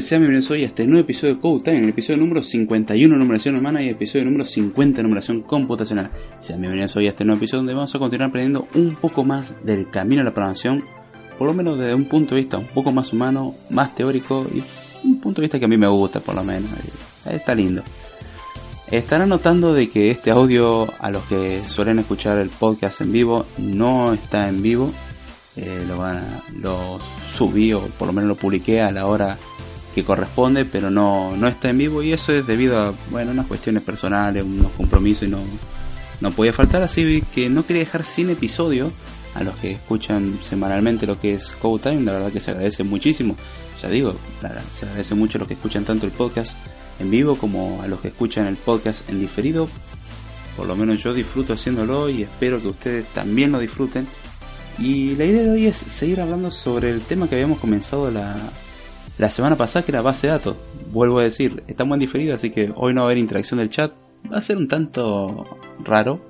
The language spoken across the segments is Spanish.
Sean bienvenidos hoy a este nuevo episodio de Code Time, el episodio número 51 numeración humana y episodio número 50 numeración computacional. Sean bienvenidos hoy a este nuevo episodio donde vamos a continuar aprendiendo un poco más del camino a la programación, por lo menos desde un punto de vista un poco más humano, más teórico y un punto de vista que a mí me gusta por lo menos. Está lindo. Estarán notando de que este audio a los que suelen escuchar el podcast en vivo no está en vivo, eh, lo, van lo subí o por lo menos lo publiqué a la hora que corresponde, pero no, no está en vivo y eso es debido a bueno, unas cuestiones personales, unos compromisos y no, no podía faltar, así que no quería dejar sin episodio a los que escuchan semanalmente lo que es Code Time, la verdad que se agradece muchísimo, ya digo, se agradece mucho a los que escuchan tanto el podcast en vivo como a los que escuchan el podcast en diferido, por lo menos yo disfruto haciéndolo y espero que ustedes también lo disfruten. Y la idea de hoy es seguir hablando sobre el tema que habíamos comenzado la, la semana pasada, que era base de datos. Vuelvo a decir, estamos en diferido, así que hoy no va a haber interacción del chat. Va a ser un tanto raro.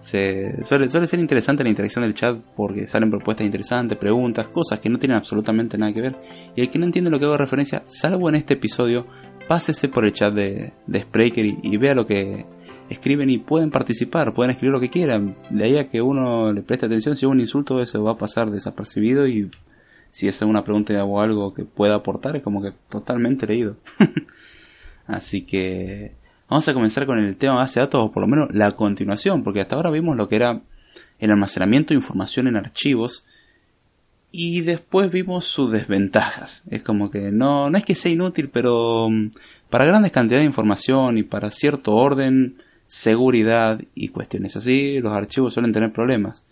Se, suele, ser interesante la interacción del chat porque salen propuestas interesantes, preguntas, cosas que no tienen absolutamente nada que ver. Y el que no entiende lo que hago referencia, salvo en este episodio, pásese por el chat de, de Spreaker y vea lo que, escriben y pueden participar, pueden escribir lo que quieran. De ahí a que uno le preste atención, si es un insulto eso va a pasar desapercibido y si es una pregunta o algo que pueda aportar es como que totalmente leído. Así que vamos a comenzar con el tema base de datos o por lo menos la continuación, porque hasta ahora vimos lo que era el almacenamiento de información en archivos y después vimos sus desventajas. Es como que no, no es que sea inútil, pero mm, para grandes cantidades de información y para cierto orden seguridad y cuestiones así, los archivos suelen tener problemas.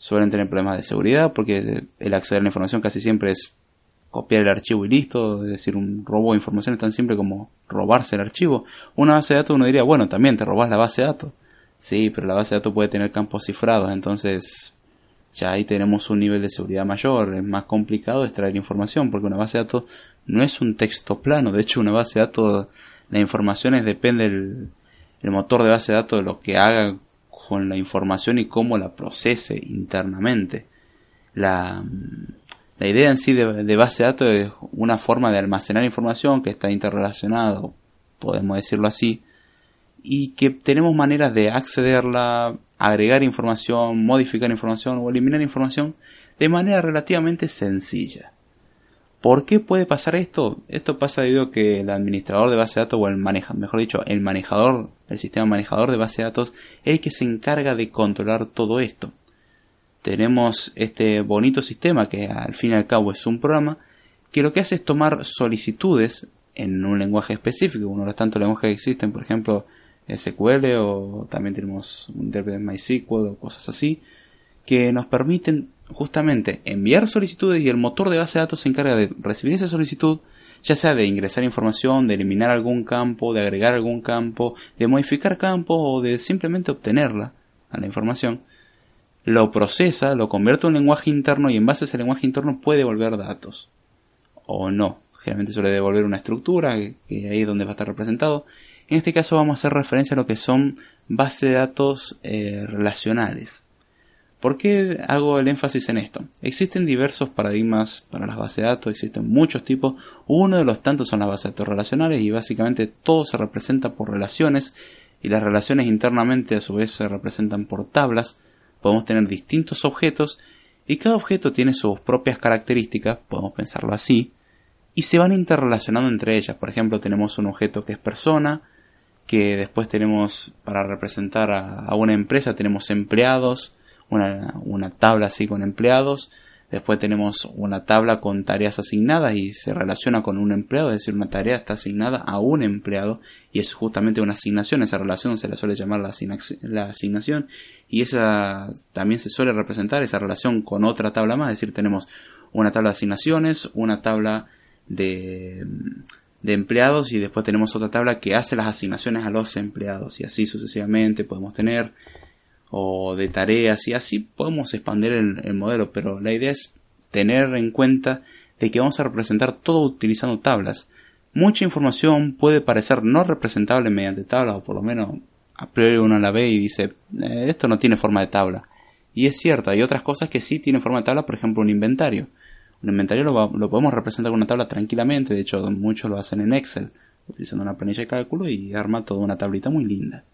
Suelen tener problemas de seguridad porque el acceder a la información casi siempre es copiar el archivo y listo, es decir, un robo de información es tan simple como robarse el archivo. Una base de datos uno diría, bueno, también te robas la base de datos. Sí, pero la base de datos puede tener campos cifrados, entonces ya ahí tenemos un nivel de seguridad mayor, es más complicado extraer información porque una base de datos no es un texto plano, de hecho una base de datos, la información depende del, el motor de base de datos de lo que haga con la información y cómo la procese internamente. La, idea en sí de, base de datos es una forma de almacenar información que está interrelacionada, podemos decirlo así, y que tenemos maneras de accederla, agregar información, modificar información o eliminar información de manera relativamente sencilla. ¿Por qué puede pasar esto? Esto pasa debido a que el administrador de base de datos o el maneja, mejor dicho, el manejador, el sistema manejador de base de datos es el que se encarga de controlar todo esto. Tenemos este bonito sistema que al fin y al cabo es un programa que lo que hace es tomar solicitudes en un lenguaje específico, uno de los tantos lenguajes que existen, por ejemplo SQL o también tenemos un intérprete MySQL o cosas así, que nos permiten justamente enviar solicitudes y el motor de base de datos se encarga de recibir esa solicitud, ya sea de ingresar información, de eliminar algún campo, de agregar algún campo, de modificar campos o de simplemente obtenerla a la información, lo procesa, lo convierte en un lenguaje interno y en base a ese lenguaje interno puede devolver datos. O no. Generalmente suele devolver una estructura, que ahí es donde va a estar representado. En este caso vamos a hacer referencia a lo que son bases de datos eh, relacionales. ¿Por qué hago el énfasis en esto? Existen diversos paradigmas para las bases de datos, existen muchos tipos. Uno de los tantos son las bases de datos relacionales y básicamente todo se representa por relaciones y las relaciones internamente a su vez se representan por tablas. Podemos tener distintos objetos y cada objeto tiene sus propias características, podemos pensarlo así, y se van interrelacionando entre ellas. Por ejemplo, tenemos un objeto que es persona, que después tenemos para representar a, a una empresa, tenemos empleados, una, una tabla así con empleados, después tenemos una tabla con tareas asignadas y se relaciona con un empleado, es decir, una tarea está asignada a un empleado y es justamente una asignación, esa relación se la suele llamar la, asignación y esa también se suele representar esa relación con otra tabla más, es decir, tenemos una tabla de asignaciones, una tabla de, de empleados y después tenemos otra tabla que hace las asignaciones a los empleados y así sucesivamente podemos tener o de tareas y así podemos expandir el, modelo, pero la idea es tener en cuenta de que vamos a representar todo utilizando tablas. Mucha información puede parecer no representable mediante tablas, o por lo menos a priori uno la ve y dice, eh, esto no tiene forma de tabla. Y es cierto, hay otras cosas que sí tienen forma de tabla, por ejemplo un inventario. Un inventario lo, lo, podemos representar con una tabla tranquilamente, de hecho muchos lo hacen en Excel, utilizando una planilla de cálculo y arma toda una tablita muy linda.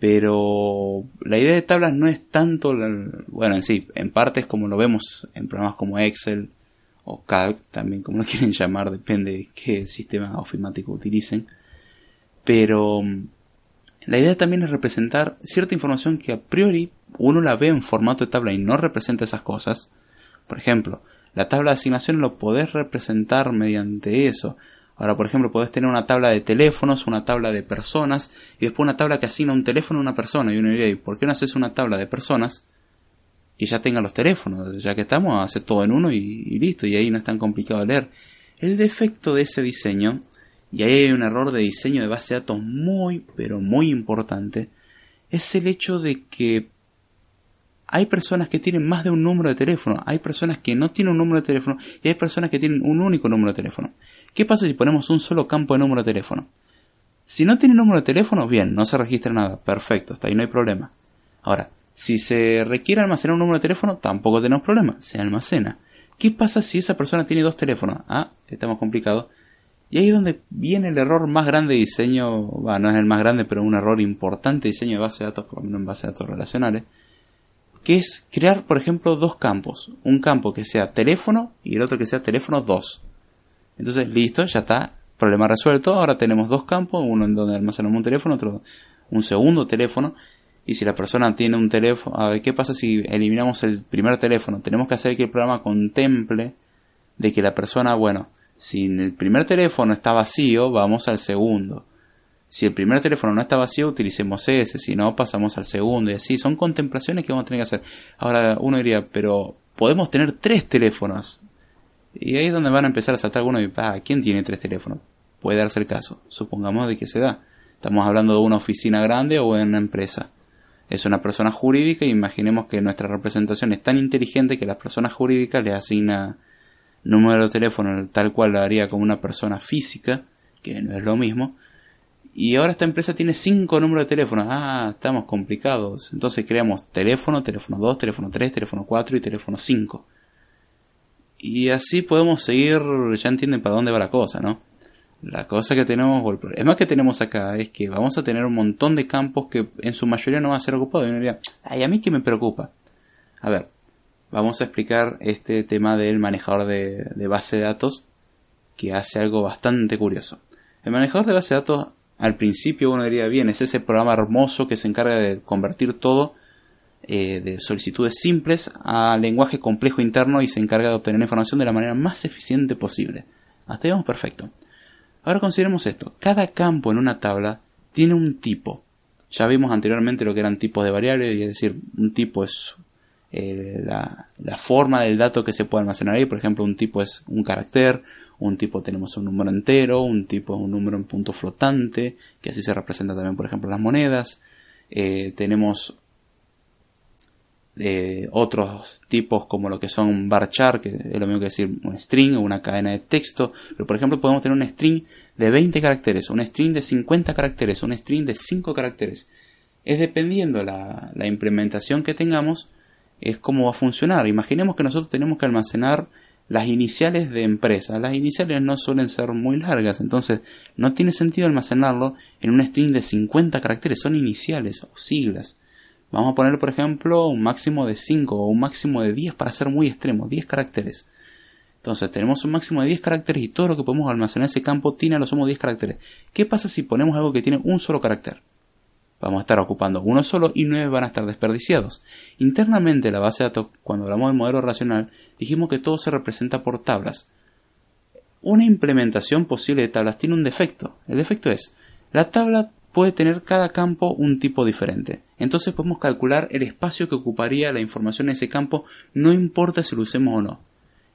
Pero la idea de tablas no es tanto, bueno, en sí, en parte es como lo vemos en programas como Excel o Calc, también como lo quieren llamar, depende de qué sistema ofimático utilicen. Pero mm, la idea también es representar cierta información que a priori uno la ve en formato de tabla y no representa esas cosas. Por ejemplo, la tabla de asignación lo podés representar mediante eso. Ahora, por ejemplo, podés tener una tabla de teléfonos, una tabla de personas y después una tabla que asigna un teléfono a una persona. Y uno diría, ¿por qué no haces una tabla de personas y ya tenga los teléfonos? Ya que estamos, hace todo en uno y, listo. Y ahí no es tan complicado leer. El defecto de ese diseño, y ahí hay un error de diseño de base de datos muy, pero muy importante, es el hecho de que hay personas que tienen más de un número de teléfono, hay personas que no tienen un número de teléfono y hay personas que tienen un único número de teléfono. ¿Qué pasa si ponemos un solo campo de número de teléfono? Si no tiene número de teléfono, bien, no se registra nada, perfecto, hasta ahí no hay problema. Ahora, si se requiere almacenar un número de teléfono, tampoco tenemos problema, se almacena. ¿Qué pasa si esa persona tiene dos teléfonos? Ah, estamos complicados. Y ahí es donde viene el error más grande de diseño, bueno, no es el más grande, pero un error importante de diseño de base de datos, por lo menos en base de datos relacionales, que es crear, por ejemplo, dos campos. Un campo que sea teléfono y el otro que sea teléfono 2. Entonces, listo, ya está, problema resuelto. Ahora tenemos dos campos, uno en donde almacenamos un teléfono, otro un segundo teléfono. Y si la persona tiene un teléfono, a ver, ¿qué pasa si eliminamos el primer teléfono? Tenemos que hacer que el programa contemple de que la persona, bueno, si el primer teléfono está vacío, vamos al segundo. Si el primer teléfono no está vacío, utilicemos ese, si no, pasamos al segundo y así. Son contemplaciones que vamos a tener que hacer. Ahora uno diría, pero podemos tener tres teléfonos. Y ahí es donde van a empezar a saltar algunos y, ah, ¿quién tiene tres teléfonos? Puede darse el caso. Supongamos de que se da. Estamos hablando de una oficina grande o de una empresa. Es una persona jurídica y imaginemos que nuestra representación es tan inteligente que la persona jurídica le asigna número de teléfono tal cual lo haría como una persona física, que no es lo mismo. Y ahora esta empresa tiene cinco números de teléfono. Ah, estamos complicados. Entonces creamos teléfono, teléfono 2, teléfono 3, teléfono 4 y teléfono 5. Y así podemos seguir, ya entienden para dónde va la cosa, ¿no? La cosa que tenemos, o el problema que tenemos acá es que vamos a tener un montón de campos que en su mayoría no van a ser ocupados. Y uno diría, ay, a mí qué me preocupa. A ver, vamos a explicar este tema del manejador de, de base de datos que hace algo bastante curioso. El manejador de base de datos, al principio uno diría, bien, es ese programa hermoso que se encarga de convertir todo eh, de solicitudes simples a lenguaje complejo interno y se encarga de obtener información de la manera más eficiente posible. Hasta ahí vamos perfecto. Ahora consideremos esto. Cada campo en una tabla tiene un tipo. Ya vimos anteriormente lo que eran tipos de variables, y es decir, un tipo es eh, la, la, forma del dato que se puede almacenar ahí. Por ejemplo, un tipo es un carácter, un tipo tenemos un número entero, un tipo es un número en punto flotante, que así se representa también, por ejemplo, las monedas. Eh, tenemos otros tipos como lo que son varchar, que es lo mismo que decir un string o una cadena de texto. Pero por ejemplo podemos tener un string de 20 caracteres, un string de 50 caracteres, un string de 5 caracteres. Es dependiendo la, la implementación que tengamos, es cómo va a funcionar. Imaginemos que nosotros tenemos que almacenar las iniciales de empresa. Las iniciales no suelen ser muy largas, entonces no tiene sentido almacenarlo en un string de 50 caracteres, son iniciales o siglas. Vamos a poner, por ejemplo, un máximo de 5 o un máximo de 10 para ser muy extremo, 10 caracteres. Entonces tenemos un máximo de 10 caracteres y todo lo que podemos almacenar en ese campo tiene a lo sumo 10 caracteres. ¿Qué pasa si ponemos algo que tiene un solo carácter? Vamos a estar ocupando uno solo y nueve van a estar desperdiciados. Internamente la base de datos, cuando hablamos del modelo racional, dijimos que todo se representa por tablas. Una implementación posible de tablas tiene un defecto. El defecto es, la tabla puede tener cada campo un tipo diferente. Entonces podemos calcular el espacio que ocuparía la información en ese campo, no importa si lo usemos o no.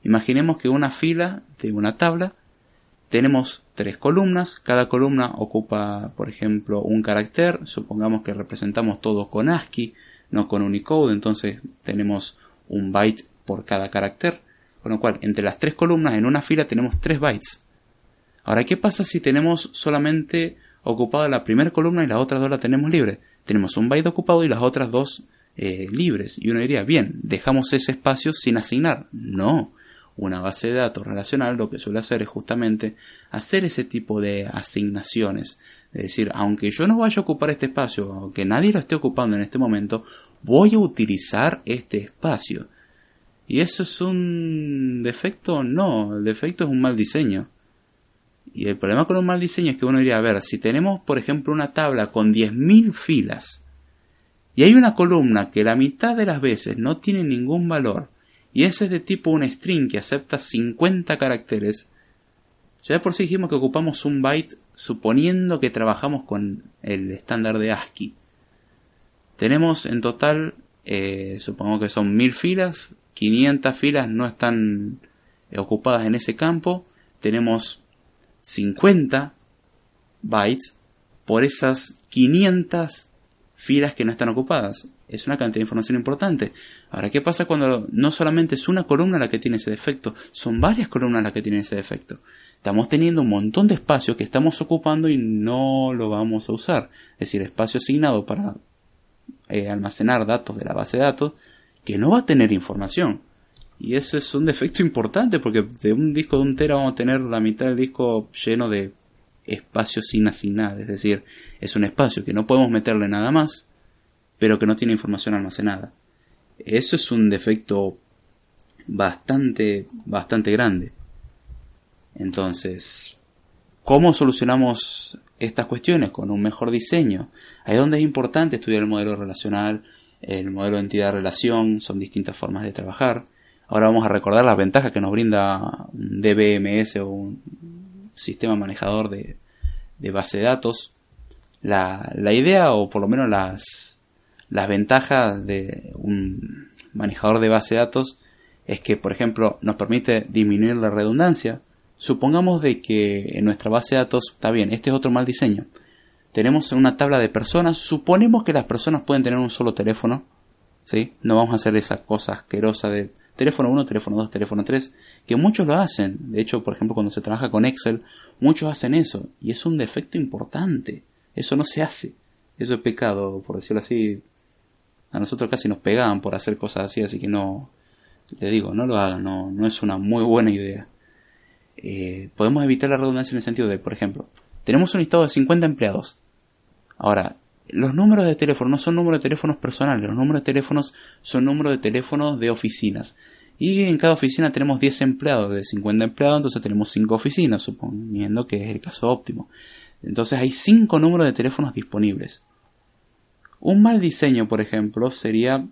Imaginemos que una fila de una tabla tenemos tres columnas, cada columna ocupa, por ejemplo, un carácter, supongamos que representamos todo con ASCII, no con Unicode, entonces tenemos un byte por cada carácter, con lo cual entre las tres columnas en una fila tenemos tres bytes. Ahora, ¿qué pasa si tenemos solamente ocupada la primera columna y las otras dos la tenemos libre. Tenemos un byte ocupado y las otras dos eh, libres. Y uno diría, bien, dejamos ese espacio sin asignar. No. Una base de datos relacional lo que suele hacer es justamente hacer ese tipo de asignaciones. Es decir, aunque yo no vaya a ocupar este espacio, aunque nadie lo esté ocupando en este momento, voy a utilizar este espacio. ¿Y eso es un defecto? No, el defecto es un mal diseño. Y el problema con un mal diseño es que uno diría, a ver, si tenemos, por ejemplo, una tabla con 10.000 filas, y hay una columna que la mitad de las veces no tiene ningún valor, y ese es de tipo un string que acepta 50 caracteres, ya de por sí dijimos que ocupamos un byte suponiendo que trabajamos con el estándar de ASCII. Tenemos en total, eh, supongo que son 1000 filas, 500 filas no están ocupadas en ese campo, tenemos 50 bytes por esas 500 filas que no están ocupadas. Es una cantidad de información importante. Ahora, ¿qué pasa cuando no solamente es una columna la que tiene ese defecto? Son varias columnas las que tienen ese defecto. Estamos teniendo un montón de espacio que estamos ocupando y no lo vamos a usar. Es decir, espacio asignado para eh, almacenar datos de la base de datos que no va a tener información. Y eso es un defecto importante porque de un disco de un tera vamos a tener la mitad del disco lleno de espacio sin asignar. Es decir, es un espacio que no podemos meterle nada más, pero que no tiene información almacenada. Eso es un defecto bastante, bastante grande. Entonces, ¿cómo solucionamos estas cuestiones? Con un mejor diseño. Ahí es donde es importante estudiar el modelo relacional, el modelo de entidad-relación, son distintas formas de trabajar. Ahora vamos a recordar las ventajas que nos brinda un DBMS o un sistema manejador de, base de datos. La, idea, o por lo menos las, ventajas de un manejador de base de datos, es que, por ejemplo, nos permite disminuir la redundancia. Supongamos de que en nuestra base de datos, está bien, este es otro mal diseño. Tenemos una tabla de personas, suponemos que las personas pueden tener un solo teléfono, ¿sí? No vamos a hacer esa cosa asquerosa de teléfono 1, teléfono 2, teléfono 3, que muchos lo hacen. De hecho, por ejemplo, cuando se trabaja con Excel, muchos hacen eso. Y es un defecto importante. Eso no se hace. Eso es pecado, por decirlo así. A nosotros casi nos pegaban por hacer cosas así, así que no, le digo, no lo hagan, no, no es una muy buena idea. Eh, podemos evitar la redundancia en el sentido de, por ejemplo, tenemos un listado de 50 empleados. Ahora, los números de teléfono no son números de teléfonos personales, los números de teléfonos son números de teléfonos de oficinas. Y en cada oficina tenemos 10 empleados, de 50 empleados, entonces tenemos 5 oficinas, suponiendo que es el caso óptimo. Entonces hay 5 números de teléfonos disponibles. Un mal diseño, por ejemplo, sería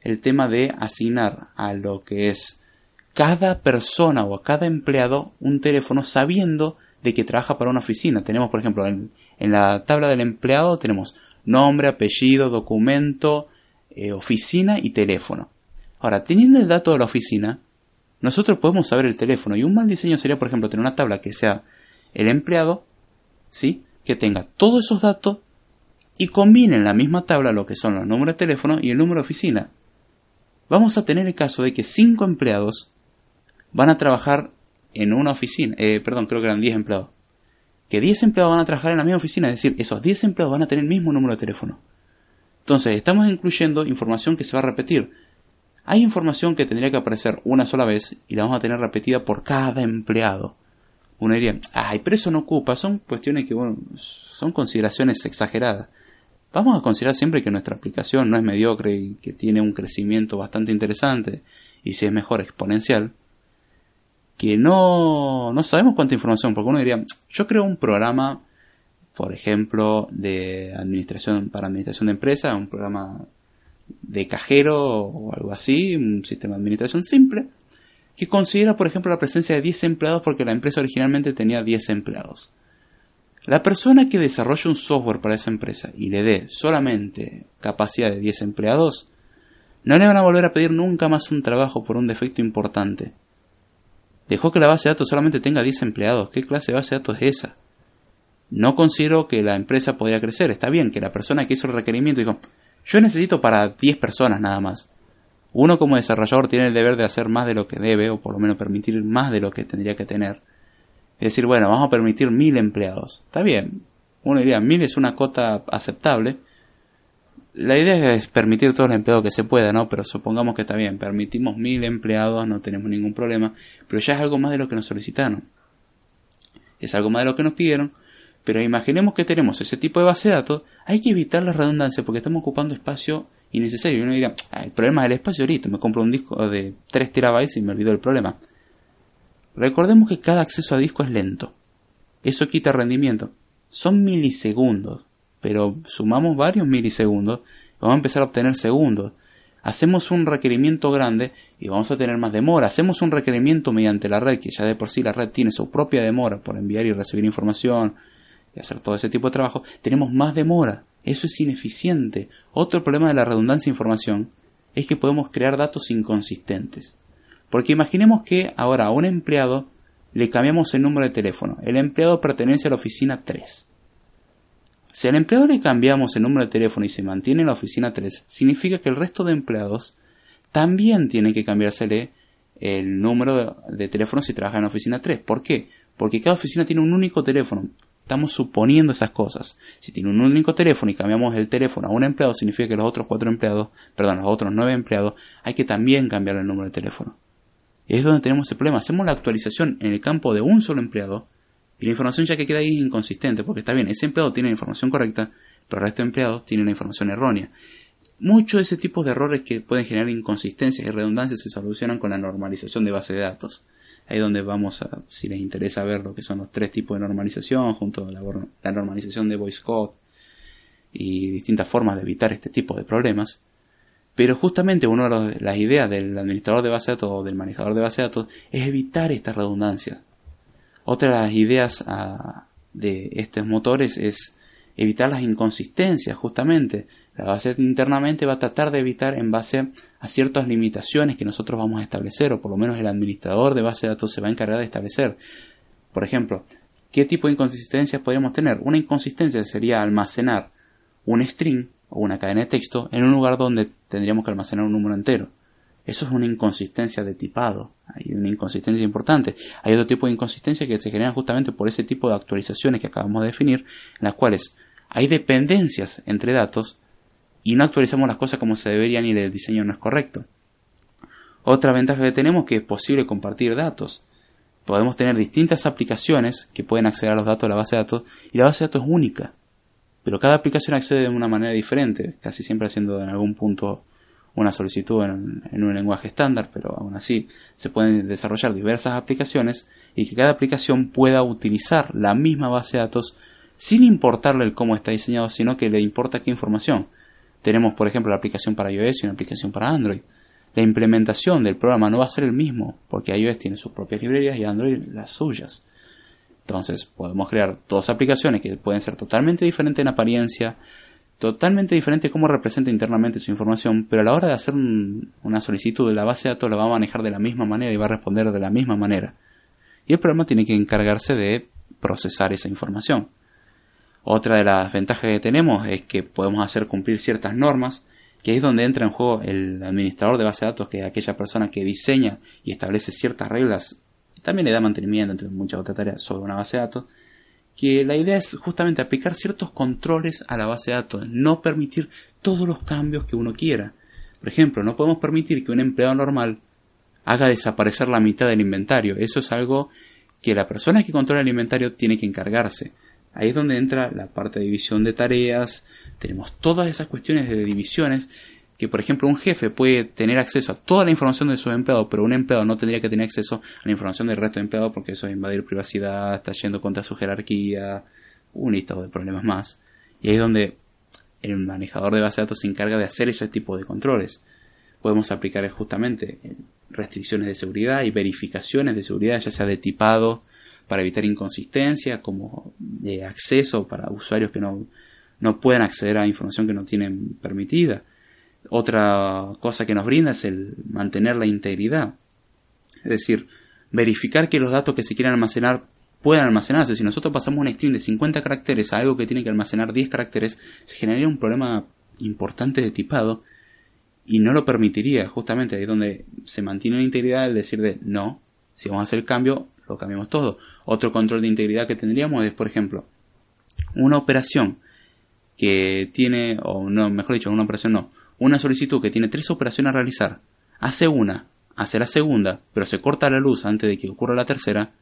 el tema de asignar a lo que es cada persona o a cada empleado un teléfono sabiendo de que trabaja para una oficina. Tenemos, por ejemplo, en, en la tabla del empleado tenemos nombre, apellido, documento, eh, oficina y teléfono. Ahora, teniendo el dato de la oficina, nosotros podemos saber el teléfono y un mal diseño sería, por ejemplo, tener una tabla que sea el empleado, ¿sí? Que tenga todos esos datos y combine en la misma tabla lo que son los números de teléfono y el número de oficina. Vamos a tener el caso de que cinco empleados van a trabajar en una oficina, eh, perdón, creo que eran 10 empleados que 10 empleados van a trabajar en la misma oficina, es decir, esos 10 empleados van a tener el mismo número de teléfono. Entonces, estamos incluyendo información que se va a repetir. Hay información que tendría que aparecer una sola vez y la vamos a tener repetida por cada empleado. Uno diría, ay, pero eso no ocupa, son cuestiones que, bueno, son consideraciones exageradas. Vamos a considerar siempre que nuestra aplicación no es mediocre y que tiene un crecimiento bastante interesante y si es mejor exponencial que no, no sabemos cuánta información, porque uno diría, yo creo un programa, por ejemplo, de administración, para administración de empresa, un programa de cajero o algo así, un sistema de administración simple, que considera, por ejemplo, la presencia de 10 empleados porque la empresa originalmente tenía 10 empleados. La persona que desarrolla un software para esa empresa y le dé solamente capacidad de 10 empleados, no le van a volver a pedir nunca más un trabajo por un defecto importante, Dejó que la base de datos solamente tenga 10 empleados. ¿Qué clase de base de datos es esa? No considero que la empresa podría crecer. Está bien que la persona que hizo el requerimiento dijo, yo necesito para 10 personas nada más. Uno como desarrollador tiene el deber de hacer más de lo que debe, o por lo menos permitir más de lo que tendría que tener. Es decir, bueno, vamos a permitir mil empleados. Está bien. Uno diría, mil es una cota aceptable. La idea es permitir todos los empleados que se pueda, ¿no? Pero supongamos que está bien, permitimos mil empleados, no tenemos ningún problema, pero ya es algo más de lo que nos solicitaron. Es algo más de lo que nos pidieron, pero imaginemos que tenemos ese tipo de base de datos, hay que evitar la redundancia porque estamos ocupando espacio innecesario. Y uno dirá, ah, el problema es el espacio ahorita, me compro un disco de 3 terabytes y me olvido el problema. Recordemos que cada acceso a disco es lento. Eso quita rendimiento. Son milisegundos pero sumamos varios milisegundos, vamos a empezar a obtener segundos. Hacemos un requerimiento grande y vamos a tener más demora. Hacemos un requerimiento mediante la red, que ya de por sí la red tiene su propia demora por enviar y recibir información y hacer todo ese tipo de trabajo. Tenemos más demora. Eso es ineficiente. Otro problema de la redundancia de información es que podemos crear datos inconsistentes. Porque imaginemos que ahora a un empleado le cambiamos el número de teléfono. El empleado pertenece a la oficina 3. Si al empleado le cambiamos el número de teléfono y se mantiene en la oficina 3, significa que el resto de empleados también tienen que cambiársele el número de teléfono si trabaja en la oficina 3. ¿Por qué? Porque cada oficina tiene un único teléfono. Estamos suponiendo esas cosas. Si tiene un único teléfono y cambiamos el teléfono a un empleado, significa que los otros cuatro empleados, perdón, los otros nueve empleados, hay que también cambiar el número de teléfono. Es donde tenemos el problema. Hacemos la actualización en el campo de un solo empleado y la información ya que queda ahí es inconsistente, porque está bien, ese empleado tiene la información correcta, pero el resto de empleados tienen la información errónea. Muchos de ese tipo de errores que pueden generar inconsistencias y redundancias se solucionan con la normalización de base de datos. Ahí donde vamos a, si les interesa ver lo que son los tres tipos de normalización, junto a la, normalización de code y distintas formas de evitar este tipo de problemas. Pero justamente una de las ideas del administrador de base de datos o del manejador de base de datos es evitar esta redundancia. Otra de las ideas ah, de estos motores es evitar las inconsistencias, justamente. La base internamente va a tratar de evitar en base a ciertas limitaciones que nosotros vamos a establecer, o por lo menos el administrador de base de datos se va a encargar de establecer. Por ejemplo, ¿qué tipo de inconsistencias podríamos tener? Una inconsistencia sería almacenar un string o una cadena de texto en un lugar donde tendríamos que almacenar un número entero. Eso es una inconsistencia de tipado. Hay una inconsistencia importante. Hay otro tipo de inconsistencia que se genera justamente por ese tipo de actualizaciones que acabamos de definir, en las cuales hay dependencias entre datos y no actualizamos las cosas como se deberían y el diseño no es correcto. Otra ventaja que tenemos es que es posible compartir datos. Podemos tener distintas aplicaciones que pueden acceder a los datos de la base de datos y la base de datos es única. Pero cada aplicación accede de una manera diferente, casi siempre haciendo en algún punto una solicitud en, un lenguaje estándar, pero aún así se pueden desarrollar diversas aplicaciones y que cada aplicación pueda utilizar la misma base de datos sin importarle el cómo está diseñado, sino que le importa qué información. Tenemos, por ejemplo, la aplicación para iOS y una aplicación para Android. La implementación del programa no va a ser el mismo, porque iOS tiene sus propias librerías y Android las suyas. Entonces, podemos crear dos aplicaciones que pueden ser totalmente diferentes en apariencia, totalmente diferente cómo representa internamente su información, pero a la hora de hacer una solicitud de la base de datos la va a manejar de la misma manera y va a responder de la misma manera. Y el programa tiene que encargarse de procesar esa información. Otra de las ventajas que tenemos es que podemos hacer cumplir ciertas normas, que es donde entra en juego el administrador de base de datos, que es aquella persona que diseña y establece ciertas reglas, también le da mantenimiento, entre muchas otras tareas, sobre una base de datos, que la idea es justamente aplicar ciertos controles a la base de datos, no permitir todos los cambios que uno quiera. Por ejemplo, no podemos permitir que un empleado normal haga desaparecer la mitad del inventario. Eso es algo que la persona que controla el inventario tiene que encargarse. Ahí es donde entra la parte de división de tareas. Tenemos todas esas cuestiones de divisiones que por ejemplo un jefe puede tener acceso a toda la información de sus empleados, pero un empleado no tendría que tener acceso a la información del resto de empleados porque eso es invadir privacidad, está yendo contra su jerarquía, un listado de problemas más. Y ahí es donde el manejador de base de datos se encarga de hacer ese tipo de controles. Podemos aplicar justamente restricciones de seguridad y verificaciones de seguridad, ya sea de tipado para evitar inconsistencia, como de acceso para usuarios que no, no puedan acceder a información que no tienen permitida otra cosa que nos brinda es el mantener la integridad. Es decir, verificar que los datos que se quieren almacenar puedan almacenarse. Si nosotros pasamos un string de 50 caracteres a algo que tiene que almacenar 10 caracteres, se generaría un problema importante de tipado y no lo permitiría. Justamente ahí es donde se mantiene la integridad, el decir de no, si vamos a hacer el cambio, lo cambiamos todo. Otro control de integridad que tendríamos es, por ejemplo, una operación que tiene, o no, mejor dicho, una operación no, una solicitud que tiene tres operaciones a realizar, hace una, hace la segunda, pero se corta la luz antes de que ocurra la tercera,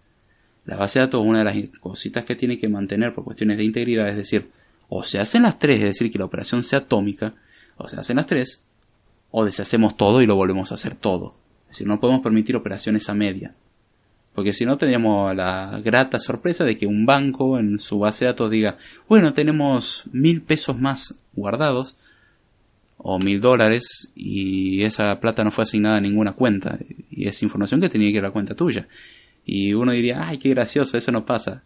la base de datos, una de las cositas que tiene que mantener por cuestiones de integridad, es decir, o se hacen las tres, es decir, que la operación sea atómica, o se hacen las tres, o deshacemos todo y lo volvemos a hacer todo. Es decir, no podemos permitir operaciones a media. Porque si no, tendríamos la grata sorpresa de que un banco en su base de datos diga, bueno, tenemos mil pesos más guardados, o mil dólares, y esa plata no fue asignada a ninguna cuenta, y es información que tenía que ir a la cuenta tuya. Y uno diría, ay, qué gracioso, eso no pasa.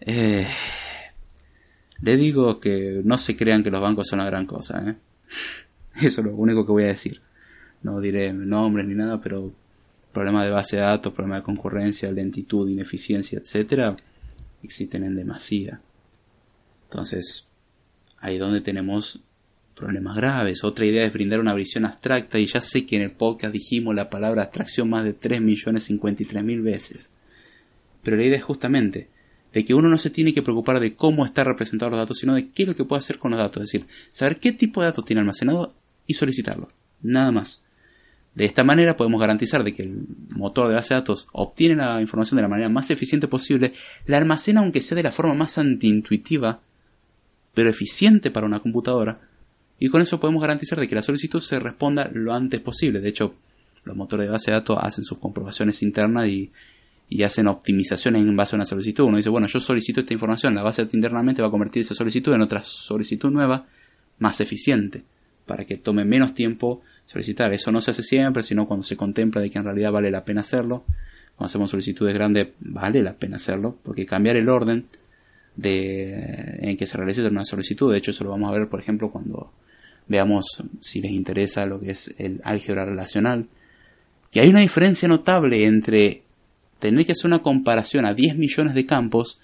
Eh, le digo que no se crean que los bancos son una gran cosa, ¿eh? Eso es lo único que voy a decir. No diré nombres ni nada, pero problemas de base de datos, problemas de concurrencia, lentitud, ineficiencia, etcétera, existen en demasía. Entonces, ahí donde tenemos problemas graves. Otra idea es brindar una visión abstracta y ya sé que en el podcast dijimos la palabra abstracción más de 3.053.000 veces. Pero la idea es justamente de que uno no se tiene que preocupar de cómo están representados los datos, sino de qué es lo que puede hacer con los datos. Es decir, saber qué tipo de datos tiene almacenado y solicitarlo. Nada más. De esta manera podemos garantizar de que el motor de base de datos obtiene la información de la manera más eficiente posible, la almacena aunque sea de la forma más antiintuitiva, pero eficiente para una computadora, y con eso podemos garantizar de que la solicitud se responda lo antes posible. De hecho, los motores de base de datos hacen sus comprobaciones internas y, hacen optimizaciones en base a una solicitud. Uno dice, bueno, yo solicito esta información, la base de datos internamente va a convertir esa solicitud en otra solicitud nueva más eficiente, para que tome menos tiempo solicitar. Eso no se hace siempre, sino cuando se contempla de que en realidad vale la pena hacerlo. Cuando hacemos solicitudes grandes, vale la pena hacerlo, porque cambiar el orden de, en que se realice una solicitud, de hecho eso lo vamos a ver, por ejemplo, cuando veamos si les interesa lo que es el álgebra relacional, que hay una diferencia notable entre tener que hacer una comparación a 10 millones de campos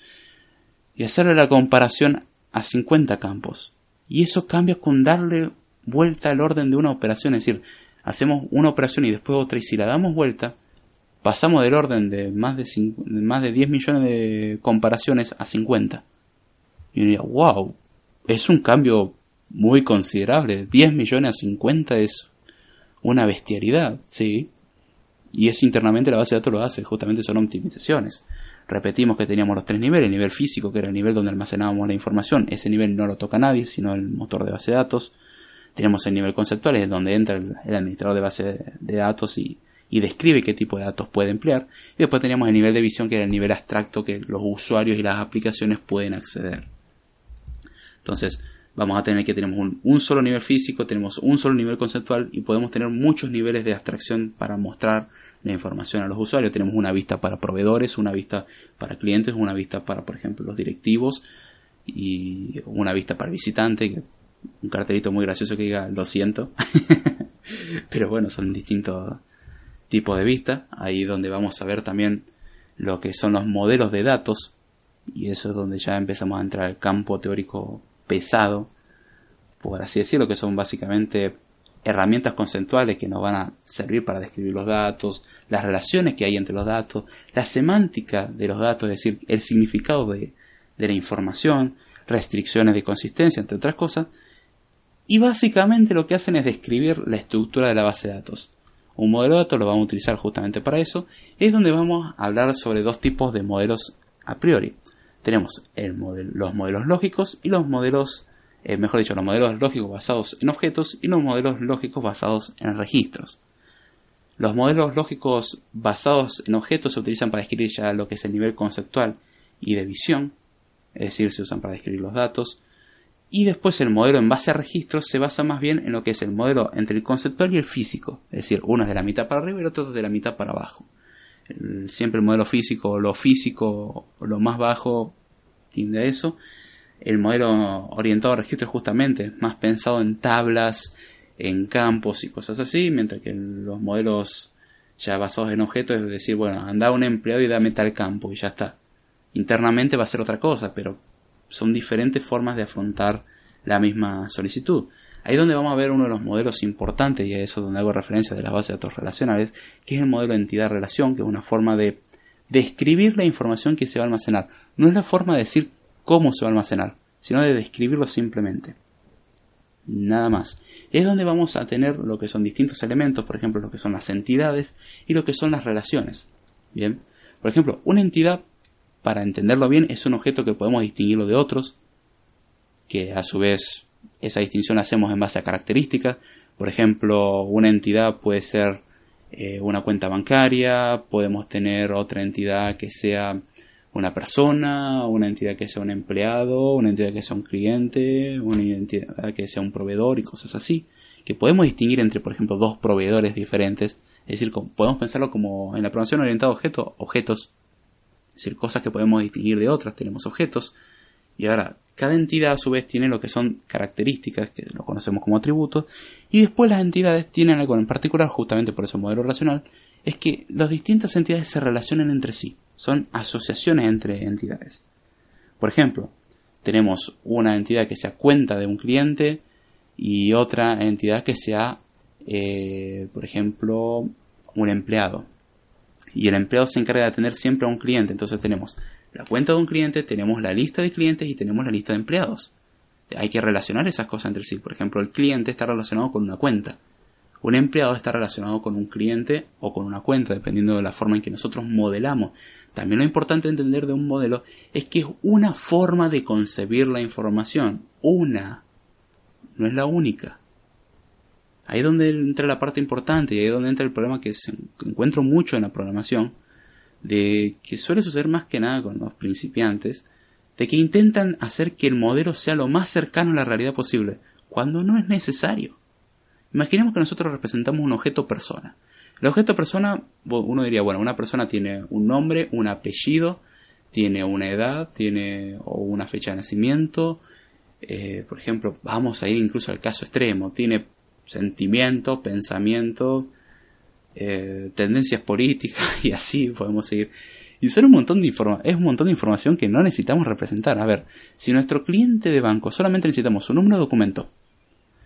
y hacerle la comparación a 50 campos. Y eso cambia con darle vuelta al orden de una operación, es decir, hacemos una operación y después otra y si la damos vuelta, pasamos del orden de más de, más de 10 millones de comparaciones a 50. Y uno diría, wow, es un cambio muy considerable. 10 millones a 50 es una bestialidad, sí. Y eso internamente la base de datos lo hace, justamente son optimizaciones. Repetimos que teníamos los tres niveles, el nivel físico, que era el nivel donde almacenábamos la información, ese nivel no lo toca nadie, sino el motor de base de datos. Tenemos el nivel conceptual, es donde entra el, administrador de base de datos y, y describe qué tipo de datos puede emplear. Y después teníamos el nivel de visión, que era el nivel abstracto que los usuarios y las aplicaciones pueden acceder. Entonces, vamos a tener que tenemos un, solo nivel físico, tenemos un solo nivel conceptual y podemos tener muchos niveles de abstracción para mostrar la información a los usuarios. Tenemos una vista para proveedores, una vista para clientes, una vista para, por ejemplo, los directivos y una vista para visitante, un cartelito muy gracioso que diga lo siento. Pero bueno, son distintos tipos de vista. Ahí donde vamos a ver también lo que son los modelos de datos. Y eso es donde ya empezamos a entrar al campo teórico pesado, por así decirlo, que son básicamente herramientas conceptuales que nos van a servir para describir los datos, las relaciones que hay entre los datos, la semántica de los datos, es decir, el significado de, de la información, restricciones de consistencia, entre otras cosas, y básicamente lo que hacen es describir la estructura de la base de datos. Un modelo de datos lo vamos a utilizar justamente para eso, es donde vamos a hablar sobre dos tipos de modelos a priori tenemos los modelos lógicos y los modelos, eh, mejor dicho, los modelos lógicos basados en objetos y los modelos lógicos basados en registros. Los modelos lógicos basados en objetos se utilizan para describir ya lo que es el nivel conceptual y de visión, es decir, se usan para describir los datos. Y después el modelo en base a registros se basa más bien en lo que es el modelo entre el conceptual y el físico, es decir, uno es de la mitad para arriba y el otro es de la mitad para abajo siempre el modelo físico, lo físico, lo más bajo, tiende a eso. El modelo orientado a registro es justamente más pensado en tablas, en campos y cosas así, mientras que los modelos ya basados en objetos es decir, bueno, anda un empleado y dame tal campo y ya está. Internamente va a ser otra cosa, pero son diferentes formas de afrontar la misma solicitud. Ahí es donde vamos a ver uno de los modelos importantes, y a eso donde hago referencia de la base de datos relacionales, que es el modelo de entidad-relación, que es una forma de describir la información que se va a almacenar. No es la forma de decir cómo se va a almacenar, sino de describirlo simplemente. Nada más. Es donde vamos a tener lo que son distintos elementos, por ejemplo, lo que son las entidades y lo que son las relaciones. Bien. Por ejemplo, una entidad, para entenderlo bien, es un objeto que podemos distinguirlo de otros, que a su vez esa distinción la hacemos en base a características. Por ejemplo, una entidad puede ser eh, una cuenta bancaria, podemos tener otra entidad que sea una persona, una entidad que sea un empleado, una entidad que sea un cliente, una entidad que sea un proveedor y cosas así, que podemos distinguir entre, por ejemplo, dos proveedores diferentes, es decir, podemos pensarlo como en la programación orientada a objetos, objetos, es decir, cosas que podemos distinguir de otras, tenemos objetos, y ahora cada entidad a su vez tiene lo que son características, que lo conocemos como atributos, y después las entidades tienen algo en particular, justamente por ese modelo racional, es que las distintas entidades se relacionan entre sí son asociaciones entre entidades. Por ejemplo, tenemos una entidad que sea cuenta de un cliente y otra entidad que sea, eh, por ejemplo, un empleado. Y el empleado se encarga de atender siempre a un cliente. Entonces tenemos la cuenta de un cliente, tenemos la lista de clientes y tenemos la lista de empleados. Hay que relacionar esas cosas entre sí. Por ejemplo, el cliente está relacionado con una cuenta. Un empleado está relacionado con un cliente o con una cuenta, dependiendo de la forma en que nosotros modelamos. También lo importante entender de un modelo es que es una forma de concebir la información. Una. No es la única. Ahí es donde entra la parte importante y ahí es donde entra el problema que, encuentro mucho en la programación, de que suele suceder más que nada con los principiantes, de que intentan hacer que el modelo sea lo más cercano a la realidad posible, cuando no es necesario. Imaginemos que nosotros representamos un objeto persona. El objeto persona, uno diría, bueno, una persona tiene un nombre, un apellido, tiene una edad, tiene una fecha de nacimiento. Eh, por ejemplo, vamos a ir incluso al caso extremo, tiene sentimiento, pensamiento, eh, tendencias políticas y así podemos seguir. Y son un montón de es un montón de información que no necesitamos representar. A ver, si nuestro cliente de banco solamente necesitamos su número de documento,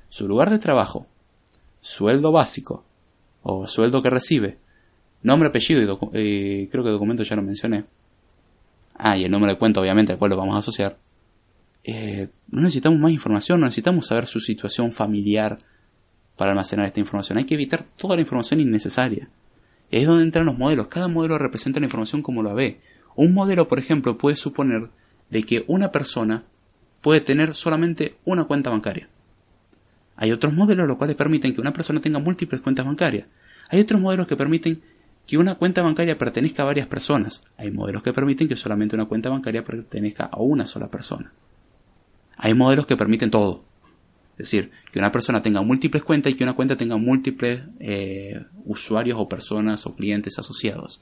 su lugar de trabajo, sueldo básico o sueldo que recibe, nombre, apellido y, creo que documento ya lo mencioné. Ah, y el número de cuenta obviamente al cual lo vamos a asociar. Eh, no necesitamos más información, no necesitamos saber su situación familiar para almacenar esta información. Hay que evitar toda la información innecesaria. Es donde entran los modelos. Cada modelo representa la información como lo ve. Un modelo, por ejemplo, puede suponer de que una persona puede tener solamente una cuenta bancaria. Hay otros modelos los cuales permiten que una persona tenga múltiples cuentas bancarias. Hay otros modelos que permiten que una cuenta bancaria pertenezca a varias personas. Hay modelos que permiten que solamente una cuenta bancaria pertenezca a una sola persona. Hay modelos que permiten todo. Es decir, que una persona tenga múltiples cuentas y que una cuenta tenga múltiples eh, usuarios o personas o clientes asociados.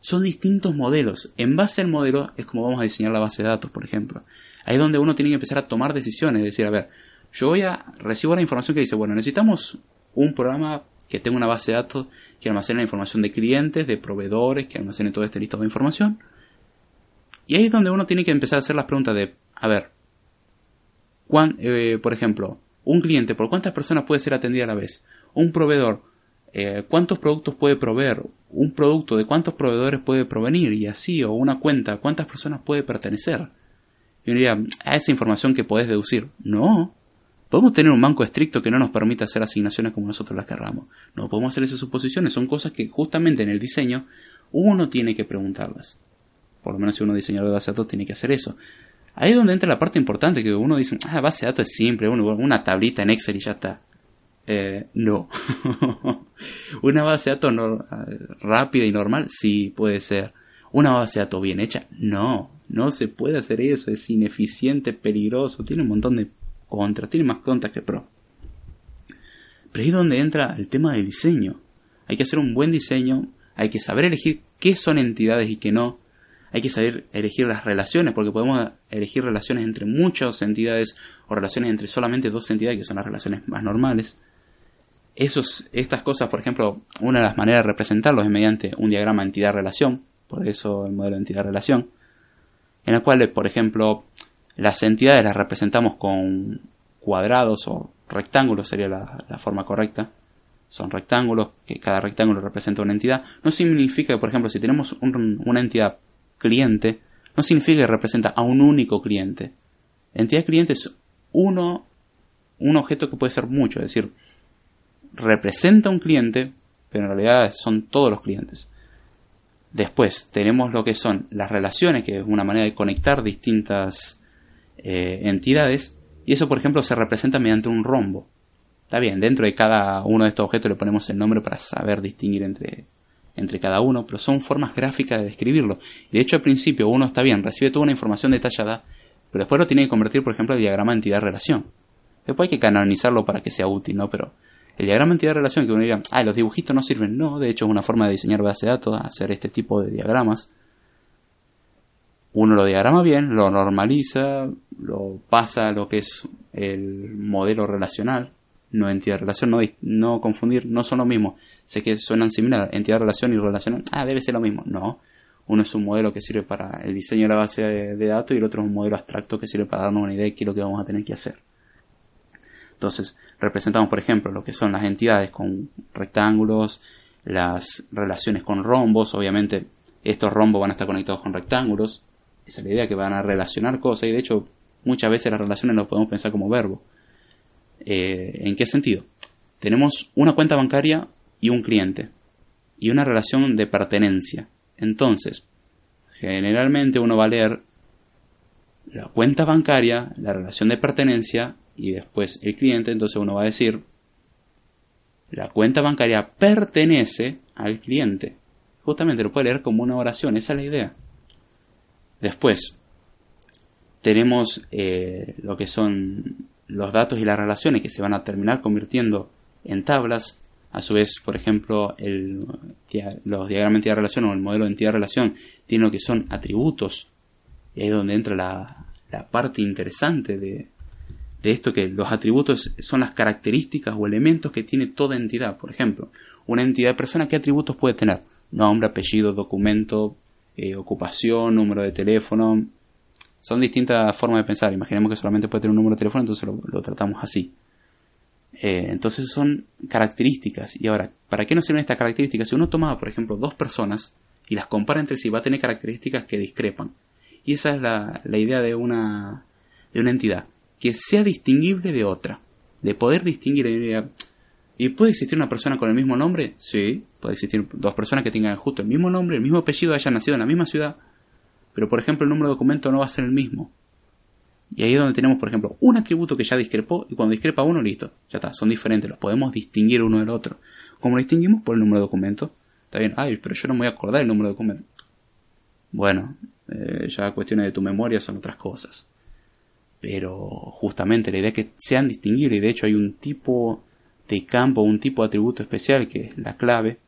Son distintos modelos. En base al modelo es como vamos a diseñar la base de datos, por ejemplo. Ahí es donde uno tiene que empezar a tomar decisiones. Es decir, a ver, yo voy a recibo la información que dice, bueno, necesitamos un programa que tenga una base de datos que almacene la información de clientes, de proveedores, que almacene todo este listado de información. Y ahí es donde uno tiene que empezar a hacer las preguntas de, a ver, eh, por ejemplo, un cliente, ¿por cuántas personas puede ser atendida a la vez? Un proveedor, eh, ¿cuántos productos puede proveer? Un producto, ¿de cuántos proveedores puede provenir? Y así, o una cuenta, ¿cuántas personas puede pertenecer? Y uno diría, a esa información que podés deducir. No, Podemos tener un banco estricto que no nos permita hacer asignaciones como nosotros las querramos. No podemos hacer esas suposiciones. Son cosas que justamente en el diseño uno tiene que preguntarlas. Por lo menos si uno diseñador de base de datos tiene que hacer eso. Ahí es donde entra la parte importante que uno dice, ah, base de datos es simple, una tablita en Excel y ya está. Eh, no. una base de datos eh, rápida y normal, sí, puede ser. Una base de datos bien hecha, no. No se puede hacer eso, es ineficiente, peligroso, tiene un montón de contra, tiene más contras que pro. Pero ahí es donde entra el tema del diseño. Hay que hacer un buen diseño, hay que saber elegir qué son entidades y qué no. Hay que saber elegir las relaciones, porque podemos elegir relaciones entre muchas entidades o relaciones entre solamente dos entidades, que son las relaciones más normales. Esos, estas cosas, por ejemplo, una de las maneras de representarlos es mediante un diagrama entidad-relación, por eso el modelo de entidad-relación, en el cual, por ejemplo, las entidades las representamos con cuadrados o rectángulos sería la, forma correcta. Son rectángulos, que cada rectángulo representa una entidad. No significa que, por ejemplo, si tenemos una entidad cliente, no significa que representa a un único cliente. Entidad cliente es uno, un objeto que puede ser mucho, es decir, representa un cliente, pero en realidad son todos los clientes. Después tenemos lo que son las relaciones, que es una manera de conectar distintas eh, entidades, y eso por ejemplo se representa mediante un rombo. Está bien, dentro de cada uno de estos objetos le ponemos el nombre para saber distinguir entre, entre cada uno, pero son formas gráficas de describirlo. De hecho al principio uno está bien, recibe toda una información detallada, pero después lo tiene que convertir por ejemplo al diagrama entidad-relación. Después hay que canonizarlo para que sea útil, ¿no? Pero el diagrama entidad-relación que uno diría, ah, los dibujitos no sirven. No, de hecho es una forma de diseñar base de datos, hacer este tipo de diagramas. Uno lo diagrama bien, lo normaliza, lo pasa a lo que es el modelo relacional. No entidad-relación, no, no confundir, no son lo mismo. Sé que suenan similar, entidad-relación y relacional. Ah, debe ser lo mismo. No, uno es un modelo que sirve para el diseño de la base de, de, datos y el otro es un modelo abstracto que sirve para darnos una idea de qué es lo que vamos a tener que hacer. Entonces, representamos, por ejemplo, lo que son las entidades con rectángulos, las relaciones con rombos, obviamente estos rombos van a estar conectados con rectángulos, esa es la idea que van a relacionar cosas y de hecho muchas veces las relaciones las podemos pensar como verbo. Eh, ¿En qué sentido? Tenemos una cuenta bancaria y un cliente y una relación de pertenencia. Entonces, generalmente uno va a leer la cuenta bancaria, la relación de pertenencia y después el cliente, entonces uno va a decir, la cuenta bancaria pertenece al cliente. Justamente lo puede leer como una oración, esa es la idea. Después, tenemos eh, lo que son los datos y las relaciones que se van a terminar convirtiendo en tablas. A su vez, por ejemplo, el, los diagramas de entidad-relación o el modelo de entidad-relación tienen lo que son atributos. Y ahí es donde entra la, parte interesante de, de esto que los atributos son las características o elementos que tiene toda entidad. Por ejemplo, una entidad de persona, ¿qué atributos puede tener? Nombre, apellido, documento, eh, ocupación, número de teléfono. Son distintas formas de pensar. Imaginemos que solamente puede tener un número de teléfono, entonces lo, tratamos así. Eh, entonces son características. Y ahora, ¿para qué nos sirven estas características? Si uno toma, por ejemplo, dos personas y las compara entre sí, va a tener características que discrepan. Y esa es la, la idea de una, de una entidad que sea distinguible de otra. De poder distinguir. ¿Y puede existir una persona con el mismo nombre? Sí, puede existir dos personas que tengan justo el mismo nombre, el mismo apellido, hayan nacido en la misma ciudad, pero por ejemplo el número de documento no va a ser el mismo. Y ahí es donde tenemos, por ejemplo, un atributo que ya discrepó y cuando discrepa uno, listo, ya está, son diferentes, los podemos distinguir uno del otro. ¿Cómo lo distinguimos? Por el número de documento. Está bien, ay, pero yo no me voy a acordar el número de documento. Bueno, eh, ya cuestiones de tu memoria son otras cosas pero justamente la idea es que sean distinguibles y de hecho hay un tipo de campo, un tipo de atributo especial que es la clave,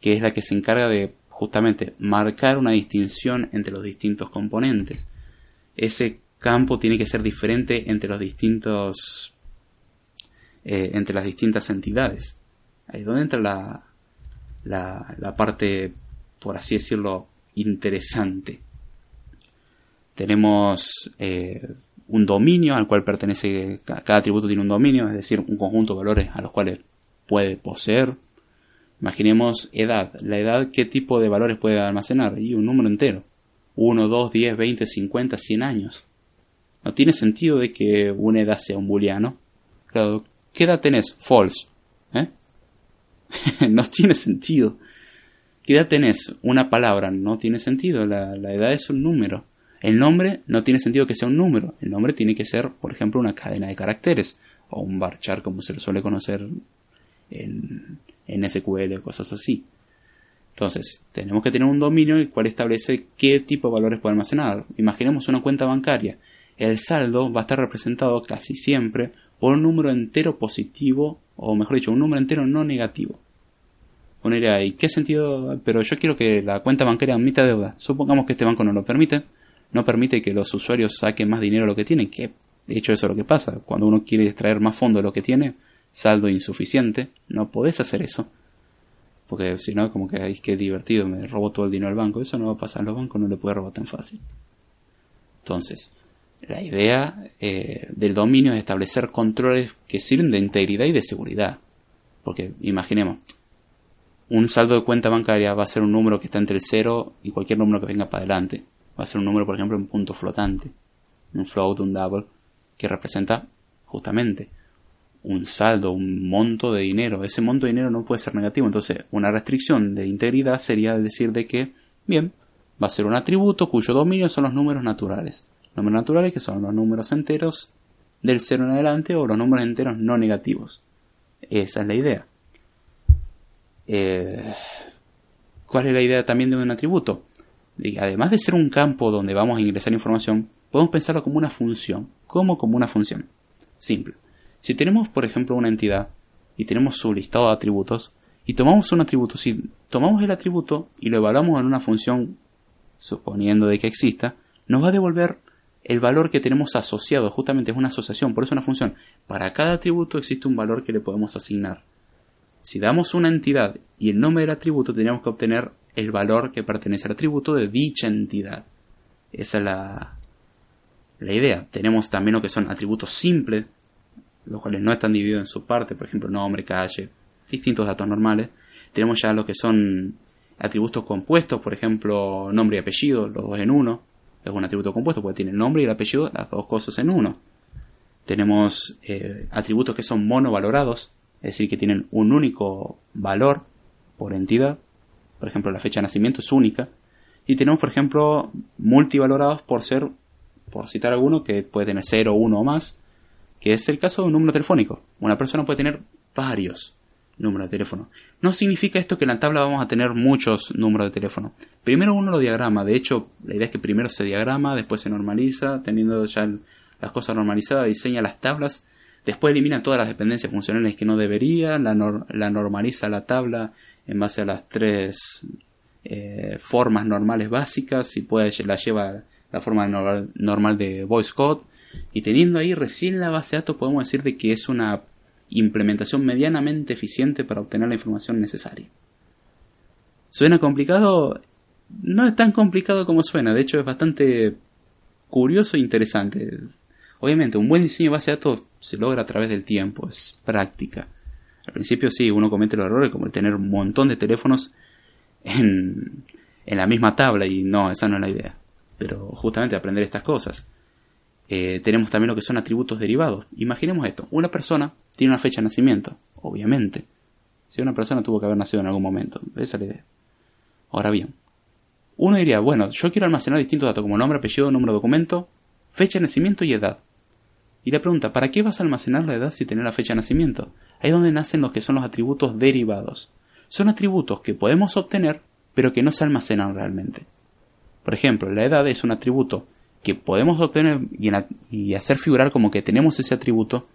que es la que se encarga de justamente marcar una distinción entre los distintos componentes. Ese campo tiene que ser diferente entre los distintos eh, entre las distintas entidades. Ahí es donde entra la, la, la parte, por así decirlo, interesante. Tenemos eh, un dominio al cual pertenece, cada atributo tiene un dominio, es decir, un conjunto de valores a los cuales puede poseer. Imaginemos edad. La edad, ¿qué tipo de valores puede almacenar? Y un número entero. 1, 2, 10, 20, 50, 100 años. No tiene sentido de que una edad sea un booleano. Claro, ¿qué edad tenés? False. ¿Eh? no tiene sentido. ¿Qué edad tenés? Una palabra. No tiene sentido. La, la edad es un número. El nombre no tiene sentido que sea un número. El nombre tiene que ser, por ejemplo, una cadena de caracteres o un varchar como se le suele conocer en, en SQL o cosas así. Entonces, tenemos que tener un dominio el cual establece qué tipo de valores puede almacenar. Imaginemos una cuenta bancaria. El saldo va a estar representado casi siempre por un número entero positivo, o mejor dicho, un número entero no negativo. Poner ¿y qué sentido? Pero yo quiero que la cuenta bancaria admita deuda. Supongamos que este banco no lo permite no permite que los usuarios saquen más dinero de lo que tienen, que de hecho eso es lo que pasa. Cuando uno quiere extraer más fondo de lo que tiene, saldo insuficiente, no podés hacer eso. Porque si no, como que es que divertido, me robo todo el dinero al banco. Eso no va a pasar, los bancos no le puede robar tan fácil. Entonces, la idea eh, del dominio es establecer controles que sirven de integridad y de seguridad. Porque imaginemos, un saldo de cuenta bancaria va a ser un número que está entre el 0 y cualquier número que venga para adelante va a ser un número, por ejemplo, en punto flotante. un float, un double, que representa justamente un saldo, un monto de dinero. Ese monto de dinero no puede ser negativo. Entonces, una restricción de integridad sería decir de que, bien, va a ser un atributo cuyo dominio son los números naturales. Números naturales que son los números enteros del cero en adelante o los números enteros no negativos. Esa es la idea. Eh, ¿Cuál es la idea también de un atributo? además de ser un campo donde vamos a ingresar información, podemos pensarlo como una función. ¿Cómo como una función? Simple. Si tenemos, por ejemplo, una entidad y tenemos su listado de atributos, y tomamos un atributo, si tomamos el atributo y lo evaluamos en una función, suponiendo de que exista, nos va a devolver el valor que tenemos asociado, justamente es una asociación, por eso es una función. Para cada atributo existe un valor que le podemos asignar. Si damos una entidad y el nombre del atributo, tendríamos que obtener el valor que pertenece al atributo de dicha entidad. Esa es la, la idea. Tenemos también lo que son atributos simples, los cuales no están divididos en su parte, por ejemplo, nombre, calle, distintos datos normales. Tenemos ya lo que son atributos compuestos, por ejemplo, nombre y apellido, los dos en uno es un atributo compuesto porque tiene el nombre y el apellido, las dos cosas en uno. Tenemos eh, atributos que son monovalorados, es decir, que tienen un único valor por entidad. Por ejemplo, la fecha de nacimiento es única. Y tenemos, por ejemplo, multivalorados por ser, por citar alguno, que puede tener 0, 1 o más, que es el caso de un número telefónico. Una persona puede tener varios número de teléfono. No significa esto que en la tabla vamos a tener muchos números de teléfono. Primero uno lo diagrama, de hecho la idea es que primero se diagrama, después se normaliza, teniendo ya las cosas normalizadas, diseña las tablas, después elimina todas las dependencias funcionales que no debería, la, normaliza la tabla en base a las tres eh, formas normales básicas y puede la lleva la forma normal de voice code y teniendo ahí recién la base de datos podemos decir de que es una implementación medianamente eficiente para obtener la información necesaria. ¿Suena complicado? No es tan complicado como suena, de hecho es bastante curioso e interesante. Obviamente, un buen diseño de base de datos se logra a través del tiempo, es práctica. Al principio sí, uno comete los errores como el tener un montón de teléfonos en, en la misma tabla y no, esa no es la idea. Pero justamente aprender estas cosas. Eh, tenemos también lo que son atributos derivados. Imaginemos esto, una persona tiene una fecha de nacimiento, obviamente. Si una persona tuvo que haber nacido en algún momento, esa es la idea. Ahora bien, uno diría, bueno, yo quiero almacenar distintos datos como nombre, apellido, número de documento, fecha de nacimiento y edad. Y la pregunta, ¿para qué vas a almacenar la edad si tenés la fecha de nacimiento? Ahí es donde nacen los que son los atributos derivados. Son atributos que podemos obtener, pero que no se almacenan realmente. Por ejemplo, la edad es un atributo que podemos obtener y, hacer figurar como que tenemos ese atributo,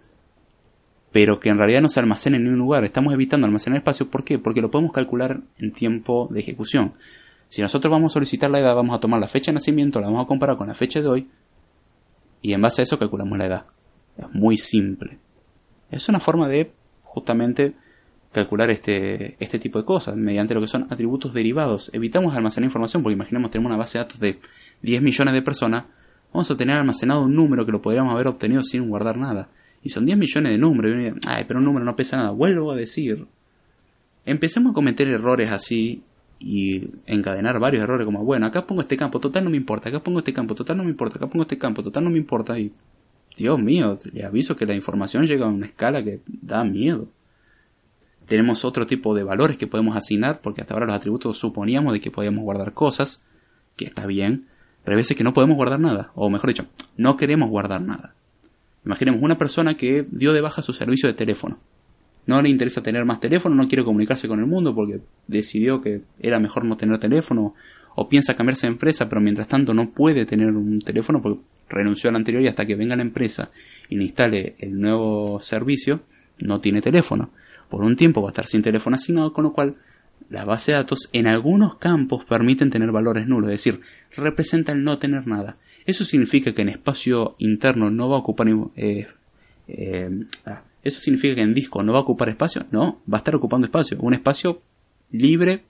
pero que en realidad no se almacena en ningún lugar. Estamos evitando almacenar espacio. ¿Por qué? Porque lo podemos calcular en tiempo de ejecución. Si nosotros vamos a solicitar la edad, vamos a tomar la fecha de nacimiento, la vamos a comparar con la fecha de hoy, y en base a eso calculamos la edad. Es muy simple. Es una forma de justamente calcular este, este tipo de cosas mediante lo que son atributos derivados. Evitamos almacenar información porque imaginemos tenemos una base de datos de 10 millones de personas vamos a tener almacenado un número que lo podríamos haber obtenido sin guardar nada. Y son 10 millones de números. Y Ay, pero un número no pesa nada. Vuelvo a decir. Empecemos a cometer errores así y encadenar varios errores como, bueno, acá pongo este campo, total no me importa, acá pongo este campo, total no me importa, acá pongo este campo, total no me importa. Y, Dios mío, le aviso que la información llega a una escala que da miedo. Tenemos otro tipo de valores que podemos asignar, porque hasta ahora los atributos suponíamos de que podíamos guardar cosas, que está bien, pero hay veces que no podemos guardar nada, o mejor dicho, no queremos guardar nada. Imaginemos una persona que dio de baja su servicio de teléfono. No le interesa tener más teléfono, no quiere comunicarse con el mundo porque decidió que era mejor no tener teléfono, o piensa cambiarse de empresa, pero mientras tanto no puede tener un teléfono porque renunció al anterior y hasta que venga la empresa y le instale el nuevo servicio, no tiene teléfono. Por un tiempo va a estar sin teléfono asignado, con lo cual la base de datos en algunos campos permiten tener valores nulos, es decir, representa el no tener nada. Eso significa que en espacio interno no va a ocupar... Eh, eh, ah, ¿Eso significa que en disco no va a ocupar espacio? No, va a estar ocupando espacio. Un espacio libre,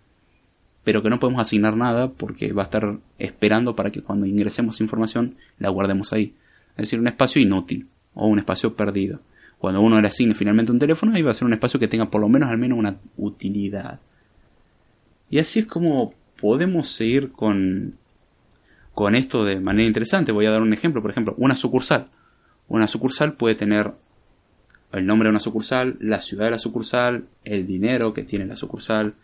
pero que no podemos asignar nada porque va a estar esperando para que cuando ingresemos información la guardemos ahí. Es decir, un espacio inútil o un espacio perdido. Cuando uno le asigne finalmente un teléfono, ahí va a ser un espacio que tenga por lo menos al menos una utilidad. Y así es como podemos seguir con con esto de manera interesante. Voy a dar un ejemplo, por ejemplo, una sucursal. Una sucursal puede tener el nombre de una sucursal, la ciudad de la sucursal, el dinero que tiene la sucursal.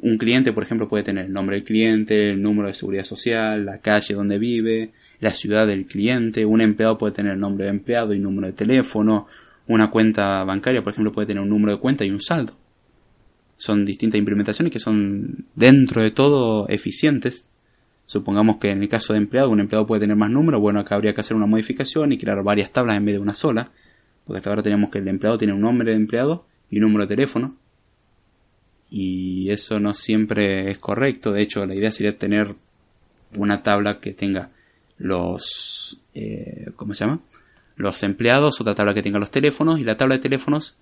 Un cliente, por ejemplo, puede tener el nombre del cliente, el número de seguridad social, la calle donde vive, la ciudad del cliente. Un empleado puede tener el nombre de empleado y número de teléfono. Una cuenta bancaria, por ejemplo, puede tener un número de cuenta y un saldo. Son distintas implementaciones que son dentro de todo eficientes. Supongamos que en el caso de empleado, un empleado puede tener más números. Bueno, acá habría que hacer una modificación y crear varias tablas en vez de una sola porque hasta ahora tenemos que el empleado tiene un nombre de empleado y un número de teléfono. Y eso no siempre es correcto. De hecho, la idea sería tener una tabla que tenga los... Eh, ¿Cómo se llama? Los empleados, otra tabla que tenga los teléfonos y la tabla de teléfonos,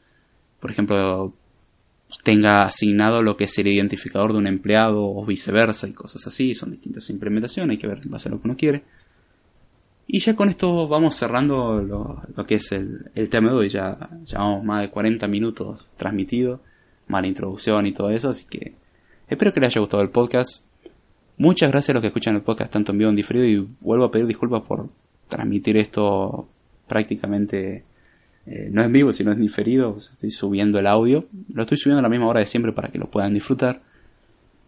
por ejemplo, tenga asignado lo que es el identificador de un empleado o viceversa y cosas así. Son distintas implementaciones, hay que ver en base a lo que uno quiere. Y ya con esto vamos cerrando lo, que es el, tema de hoy. Ya llevamos más de 40 minutos transmitido, mala introducción y todo eso, así que espero que les haya gustado el podcast. Muchas gracias a los que escuchan el podcast tanto en vivo en diferido y vuelvo a pedir disculpas por transmitir esto prácticamente eh, no en vivo sino en diferido. Estoy subiendo el audio, lo estoy subiendo a la misma hora de siempre para que lo puedan disfrutar.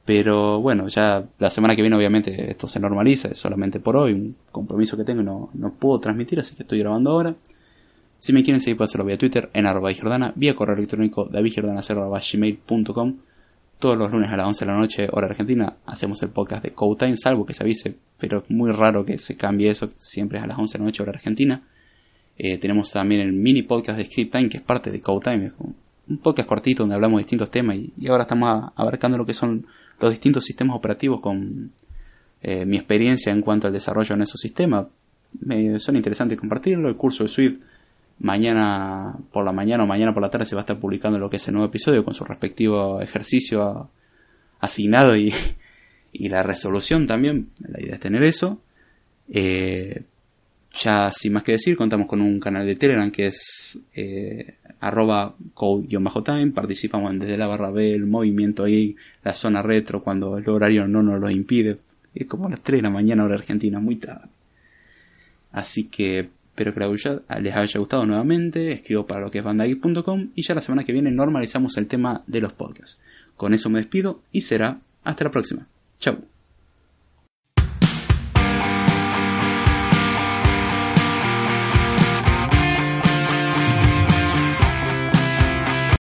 Pero bueno, ya la semana que viene obviamente esto se normaliza, es solamente por hoy, un compromiso que tengo no, no puedo transmitir, así que estoy grabando ahora. Si me quieren seguir pueden hacerlo vía Twitter en arroba Jordana, vía correo electrónico davidjordana.gmail.com Todos los lunes a las 11 de la noche, hora argentina, hacemos el podcast de Code Time, salvo que se avise, pero es muy raro que se cambie eso, siempre es a las 11 de la noche, hora argentina. Eh, tenemos también el mini podcast de Script Time, que es parte de Code Time, un podcast cortito donde hablamos de distintos temas y, y ahora estamos abarcando lo que son los distintos sistemas operativos con eh, mi experiencia en cuanto al desarrollo en esos sistemas. Me, son interesantes compartirlo. El curso de Swift mañana por la mañana o mañana por la tarde se va a estar publicando lo que es el nuevo episodio con su respectivo ejercicio asignado y, y la resolución también. La idea es tener eso. Eh, ya sin más que decir, contamos con un canal de Telegram que es eh, arroba code-time, participamos desde la barra B, el movimiento ahí, la zona retro, cuando el horario no nos lo impide. Es como las 3 de la mañana hora argentina, muy tarde. Así que espero que les haya gustado nuevamente, escribo para lo que es bandai.com y ya la semana que viene normalizamos el tema de los podcasts. Con eso me despido y será hasta la próxima. Chau.